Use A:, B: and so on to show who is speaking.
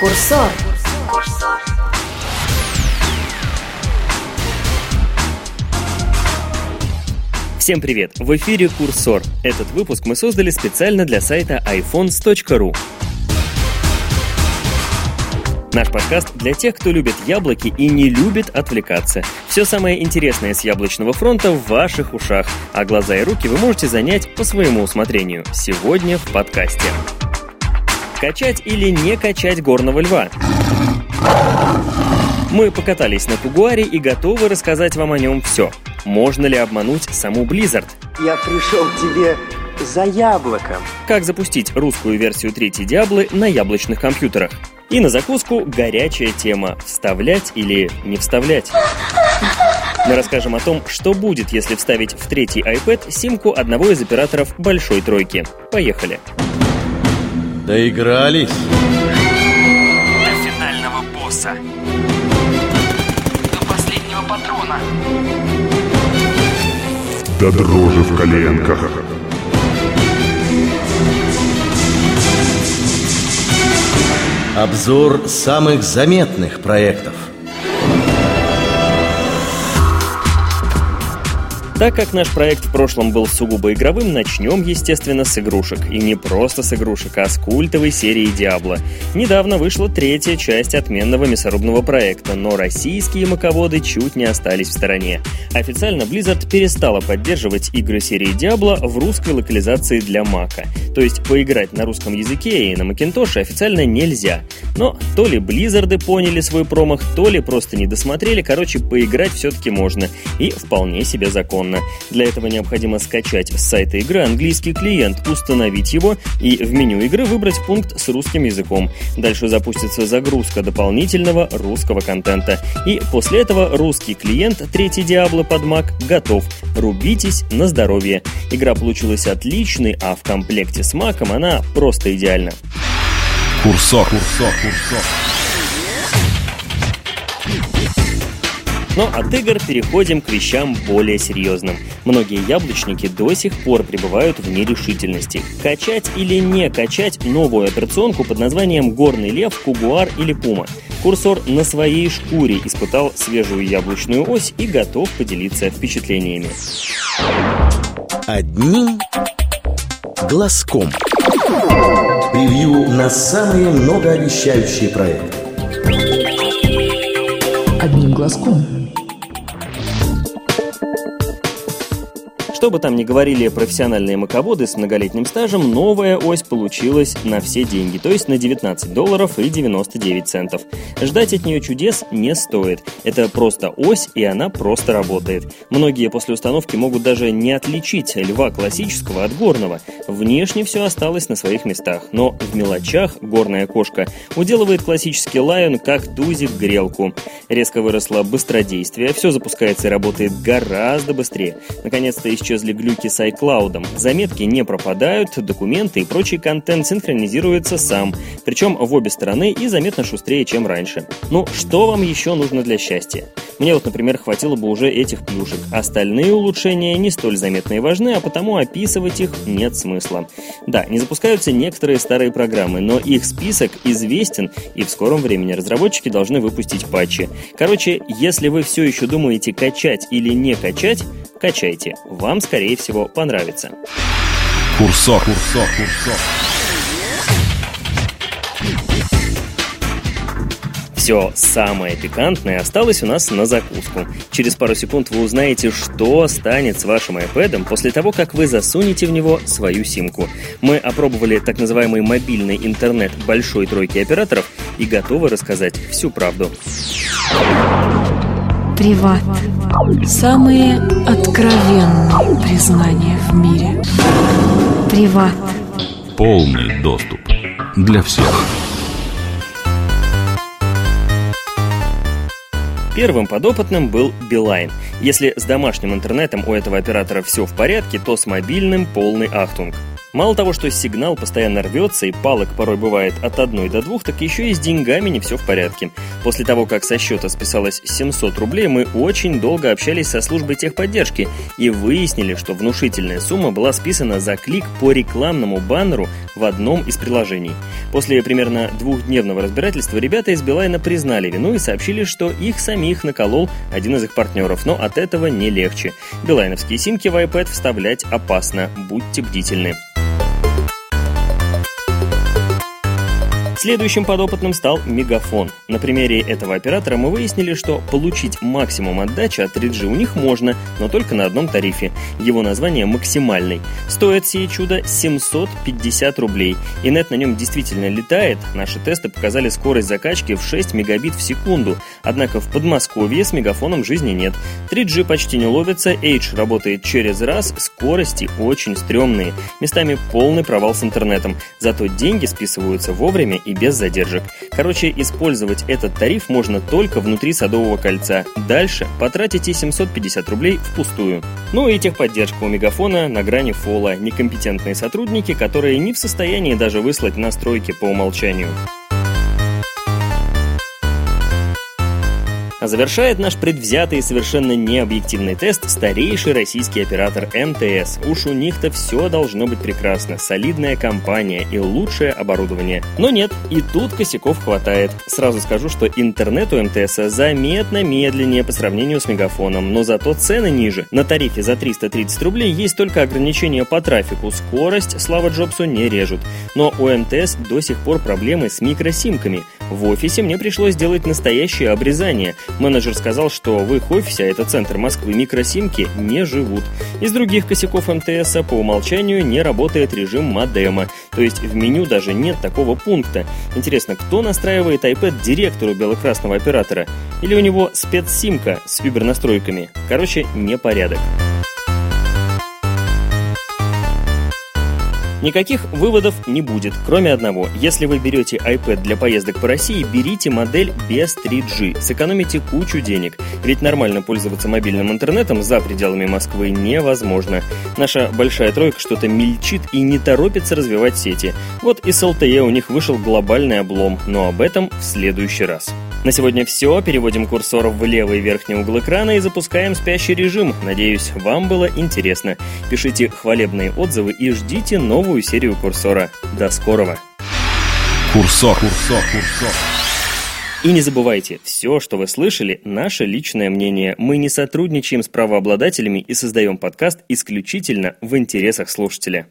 A: Курсор.
B: Всем привет! В эфире Курсор. Этот выпуск мы создали специально для сайта iPhones.ru. Наш подкаст для тех, кто любит яблоки и не любит отвлекаться. Все самое интересное с яблочного фронта в ваших ушах, а глаза и руки вы можете занять по своему усмотрению. Сегодня в подкасте. Качать или не качать горного льва? Мы покатались на Тугуаре и готовы рассказать вам о нем все. Можно ли обмануть саму Blizzard?
C: Я пришел к тебе за яблоком.
B: Как запустить русскую версию третьей Диаблы на яблочных компьютерах? И на закуску горячая тема – вставлять или не вставлять. Мы расскажем о том, что будет, если вставить в третий iPad симку одного из операторов большой тройки. Поехали.
D: Доигрались.
B: До финального босса.
E: До последнего патрона.
F: до дрожи в коленках.
D: Обзор самых заметных проектов.
B: Так как наш проект в прошлом был сугубо игровым, начнем, естественно, с игрушек. И не просто с игрушек, а с культовой серии Диабло. Недавно вышла третья часть отменного мясорубного проекта, но российские маководы чуть не остались в стороне. Официально Blizzard перестала поддерживать игры серии Диабло в русской локализации для Мака. То есть поиграть на русском языке и на Макинтоше официально нельзя. Но то ли Близзарды поняли свой промах, то ли просто не досмотрели, короче, поиграть все-таки можно. И вполне себе законно. Для этого необходимо скачать с сайта игры английский клиент, установить его и в меню игры выбрать пункт с русским языком. Дальше запустится загрузка дополнительного русского контента. И после этого русский клиент третий Диабло под Mac готов. Рубитесь на здоровье. Игра получилась отличной, а в комплекте с Маком она просто идеальна.
F: Курсор. Курсор. Курсор.
B: Но от игр переходим к вещам более серьезным. Многие яблочники до сих пор пребывают в нерешительности. Качать или не качать новую операционку под названием «Горный лев», «Кугуар» или «Пума». Курсор на своей шкуре испытал свежую яблочную ось и готов поделиться впечатлениями.
D: Одним глазком. Превью на самые многообещающие проекты.
G: Одним глазком.
B: Что бы там ни говорили профессиональные маководы с многолетним стажем, новая ось получилась на все деньги, то есть на 19 долларов и 99 центов. Ждать от нее чудес не стоит. Это просто ось, и она просто работает. Многие после установки могут даже не отличить льва классического от горного. Внешне все осталось на своих местах, но в мелочах горная кошка уделывает классический лайон как тузик грелку. Резко выросло быстродействие, все запускается и работает гораздо быстрее. Наконец-то исчезли глюки с iCloud. Заметки не пропадают, документы и прочий контент синхронизируется сам, причем в обе стороны и заметно шустрее, чем раньше. Ну, что вам еще нужно для счастья? Мне вот, например, хватило бы уже этих плюшек. Остальные улучшения не столь заметны и важны, а потому описывать их нет смысла. Да, не запускаются некоторые старые программы, но их список известен, и в скором времени разработчики должны выпустить патчи. Короче, если вы все еще думаете качать или не качать, качайте. Вам, скорее всего, понравится.
F: Курсор. Курсор. Курсор.
B: Все самое пикантное осталось у нас на закуску. Через пару секунд вы узнаете, что станет с вашим iPad после того, как вы засунете в него свою симку. Мы опробовали так называемый мобильный интернет большой тройки операторов и готовы рассказать всю правду.
G: Приват. Самые откровенные признания в мире. Приват.
F: Полный доступ для всех.
B: Первым подопытным был Билайн. Если с домашним интернетом у этого оператора все в порядке, то с мобильным полный ахтунг. Мало того, что сигнал постоянно рвется и палок порой бывает от одной до двух, так еще и с деньгами не все в порядке. После того, как со счета списалось 700 рублей, мы очень долго общались со службой техподдержки и выяснили, что внушительная сумма была списана за клик по рекламному баннеру в одном из приложений. После примерно двухдневного разбирательства ребята из Билайна признали вину и сообщили, что их самих наколол один из их партнеров, но от этого не легче. Билайновские симки в iPad вставлять опасно, будьте бдительны. Следующим подопытным стал Мегафон. На примере этого оператора мы выяснили, что получить максимум отдачи от 3G у них можно, но только на одном тарифе. Его название максимальный. Стоит сие чудо 750 рублей. И нет на нем действительно летает. Наши тесты показали скорость закачки в 6 мегабит в секунду. Однако в Подмосковье с Мегафоном жизни нет. 3G почти не ловится, H работает через раз, скорости очень стрёмные. Местами полный провал с интернетом. Зато деньги списываются вовремя и без задержек. Короче, использовать этот тариф можно только внутри Садового кольца. Дальше потратите 750 рублей впустую. Ну и техподдержка у Мегафона на грани фола. Некомпетентные сотрудники, которые не в состоянии даже выслать настройки по умолчанию. А завершает наш предвзятый и совершенно необъективный тест старейший российский оператор МТС. Уж у них-то все должно быть прекрасно. Солидная компания и лучшее оборудование. Но нет, и тут косяков хватает. Сразу скажу, что интернет у МТС заметно медленнее по сравнению с Мегафоном, но зато цены ниже. На тарифе за 330 рублей есть только ограничения по трафику. Скорость, слава Джобсу, не режут. Но у МТС до сих пор проблемы с микросимками. В офисе мне пришлось делать настоящее обрезание – Менеджер сказал, что в их офисе, а это центр Москвы, микросимки не живут. Из других косяков МТС по умолчанию не работает режим модема, то есть в меню даже нет такого пункта. Интересно, кто настраивает iPad директору белокрасного оператора? Или у него спецсимка с вибер-настройками? Короче, непорядок. Никаких выводов не будет, кроме одного. Если вы берете iPad для поездок по России, берите модель без 3G. Сэкономите кучу денег. Ведь нормально пользоваться мобильным интернетом за пределами Москвы невозможно. Наша большая тройка что-то мельчит и не торопится развивать сети. Вот и с LTE у них вышел глобальный облом, но об этом в следующий раз. На сегодня все. Переводим курсор в левый верхний угол экрана и запускаем спящий режим. Надеюсь, вам было интересно. Пишите хвалебные отзывы и ждите новую серию курсора. До скорого.
F: Курсор. Курсор. Курсор.
B: И не забывайте, все, что вы слышали, наше личное мнение. Мы не сотрудничаем с правообладателями и создаем подкаст исключительно в интересах слушателя.